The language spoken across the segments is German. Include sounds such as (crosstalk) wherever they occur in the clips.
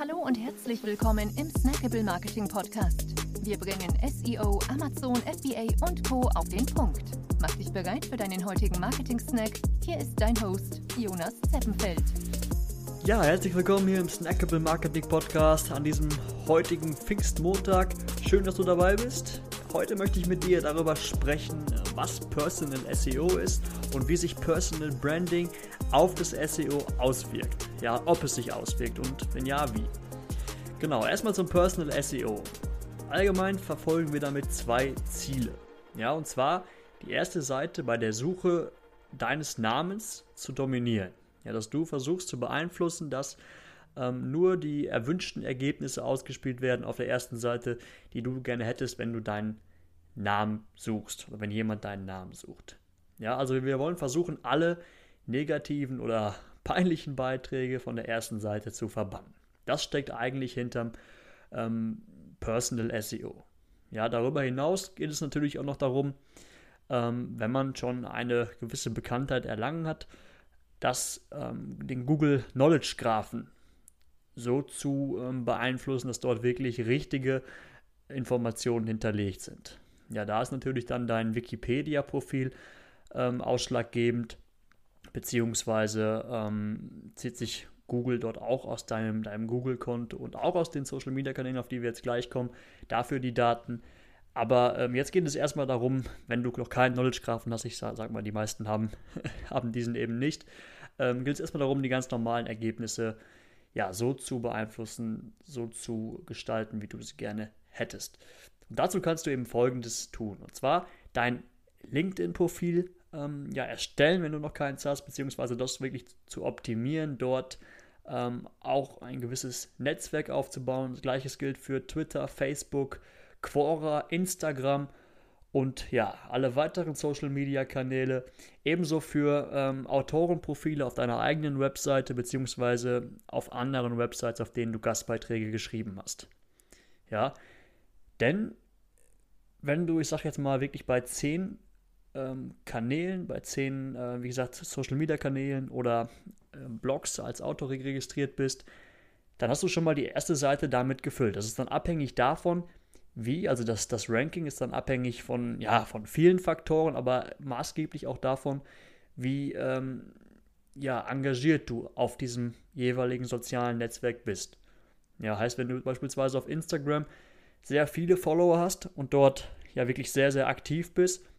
Hallo und herzlich willkommen im Snackable Marketing Podcast. Wir bringen SEO, Amazon, FBA und Co. auf den Punkt. Mach dich bereit für deinen heutigen Marketing-Snack. Hier ist dein Host, Jonas Zeppenfeld. Ja, herzlich willkommen hier im Snackable Marketing Podcast an diesem heutigen Pfingstmontag. Schön, dass du dabei bist. Heute möchte ich mit dir darüber sprechen, was Personal SEO ist und wie sich Personal Branding auf das SEO auswirkt. Ja, ob es sich auswirkt und wenn ja, wie. Genau, erstmal zum Personal SEO. Allgemein verfolgen wir damit zwei Ziele. Ja, und zwar die erste Seite bei der Suche deines Namens zu dominieren. Ja, dass du versuchst zu beeinflussen, dass ähm, nur die erwünschten Ergebnisse ausgespielt werden auf der ersten Seite, die du gerne hättest, wenn du deinen Namen suchst oder wenn jemand deinen Namen sucht. Ja, also wir wollen versuchen, alle negativen oder peinlichen Beiträge von der ersten Seite zu verbannen. Das steckt eigentlich hinterm ähm, Personal SEO. Ja, darüber hinaus geht es natürlich auch noch darum, ähm, wenn man schon eine gewisse Bekanntheit erlangen hat, dass ähm, den Google Knowledge Graphen so zu ähm, beeinflussen, dass dort wirklich richtige Informationen hinterlegt sind. Ja, da ist natürlich dann dein Wikipedia-Profil ähm, ausschlaggebend, beziehungsweise ähm, zieht sich Google dort auch aus deinem, deinem Google-Konto und auch aus den Social-Media-Kanälen, auf die wir jetzt gleich kommen, dafür die Daten. Aber ähm, jetzt geht es erstmal darum, wenn du noch keinen Knowledge-Graphen hast, ich sage sag mal, die meisten haben, (laughs) haben diesen eben nicht, ähm, geht es erstmal darum, die ganz normalen Ergebnisse ja, so zu beeinflussen, so zu gestalten, wie du es gerne hättest. Und dazu kannst du eben Folgendes tun. Und zwar dein LinkedIn-Profil ähm, ja, erstellen, wenn du noch keins hast, beziehungsweise das wirklich zu optimieren, dort ähm, auch ein gewisses Netzwerk aufzubauen. Das gleiche gilt für Twitter, Facebook, Quora, Instagram und ja, alle weiteren Social Media Kanäle. Ebenso für ähm, Autorenprofile auf deiner eigenen Webseite beziehungsweise auf anderen Websites, auf denen du Gastbeiträge geschrieben hast. Ja, denn wenn du, ich sag jetzt mal, wirklich bei zehn ähm, Kanälen, bei zehn, äh, wie gesagt, Social Media Kanälen oder äh, Blogs als Autor registriert bist, dann hast du schon mal die erste Seite damit gefüllt. Das ist dann abhängig davon, wie, also das, das Ranking ist dann abhängig von, ja, von vielen Faktoren, aber maßgeblich auch davon, wie ähm, ja, engagiert du auf diesem jeweiligen sozialen Netzwerk bist. Ja, heißt, wenn du beispielsweise auf Instagram sehr viele Follower hast und dort ja wirklich sehr, sehr aktiv bist,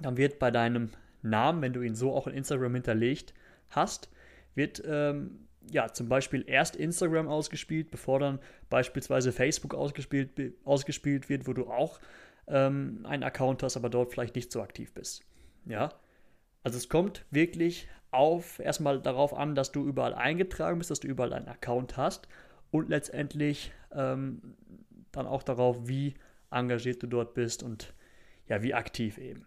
dann wird bei deinem Namen, wenn du ihn so auch in Instagram hinterlegt hast, wird ähm, ja zum Beispiel erst Instagram ausgespielt, bevor dann beispielsweise Facebook ausgespielt, ausgespielt wird, wo du auch ähm, einen Account hast, aber dort vielleicht nicht so aktiv bist. Ja, also es kommt wirklich auf erstmal darauf an, dass du überall eingetragen bist, dass du überall einen Account hast und letztendlich ähm, dann auch darauf, wie engagiert du dort bist und ja, wie aktiv eben.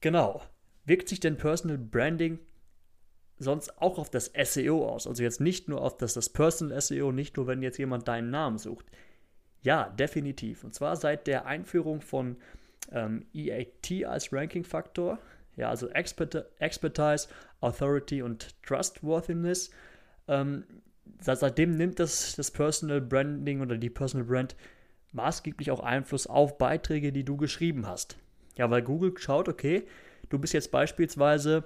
Genau. Wirkt sich denn Personal Branding sonst auch auf das SEO aus? Also jetzt nicht nur auf das, das Personal SEO, nicht nur, wenn jetzt jemand deinen Namen sucht. Ja, definitiv. Und zwar seit der Einführung von ähm, EAT als Ranking-Faktor, ja, also Expert Expertise, Authority und Trustworthiness, ähm, seitdem nimmt das, das Personal Branding oder die Personal Brand maßgeblich auch Einfluss auf Beiträge, die du geschrieben hast. Ja, weil Google schaut, okay, du bist jetzt beispielsweise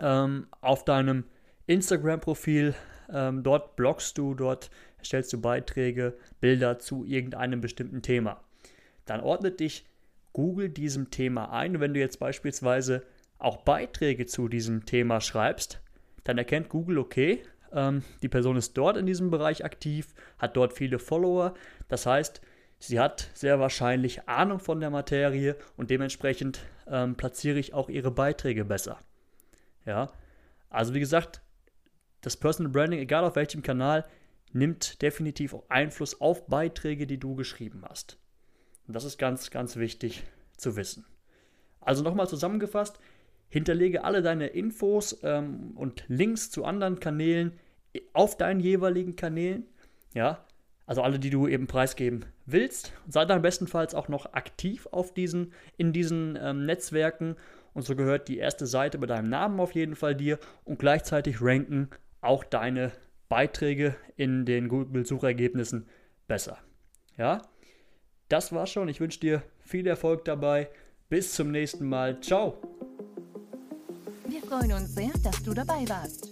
ähm, auf deinem Instagram-Profil, ähm, dort bloggst du, dort erstellst du Beiträge, Bilder zu irgendeinem bestimmten Thema. Dann ordnet dich Google diesem Thema ein. Wenn du jetzt beispielsweise auch Beiträge zu diesem Thema schreibst, dann erkennt Google, okay, ähm, die Person ist dort in diesem Bereich aktiv, hat dort viele Follower. Das heißt, sie hat sehr wahrscheinlich Ahnung von der Materie und dementsprechend ähm, platziere ich auch ihre Beiträge besser. Ja, also wie gesagt, das Personal Branding, egal auf welchem Kanal, nimmt definitiv auch Einfluss auf Beiträge, die du geschrieben hast. Und das ist ganz, ganz wichtig zu wissen. Also nochmal zusammengefasst, hinterlege alle deine Infos ähm, und Links zu anderen Kanälen auf deinen jeweiligen Kanälen. Ja, also alle, die du eben preisgeben willst. Sei dann bestenfalls auch noch aktiv auf diesen, in diesen ähm, Netzwerken. Und so gehört die erste Seite mit deinem Namen auf jeden Fall dir und gleichzeitig ranken auch deine Beiträge in den Google-Suchergebnissen besser. Ja, das war's schon. Ich wünsche dir viel Erfolg dabei. Bis zum nächsten Mal. Ciao. Wir freuen uns sehr, dass du dabei warst.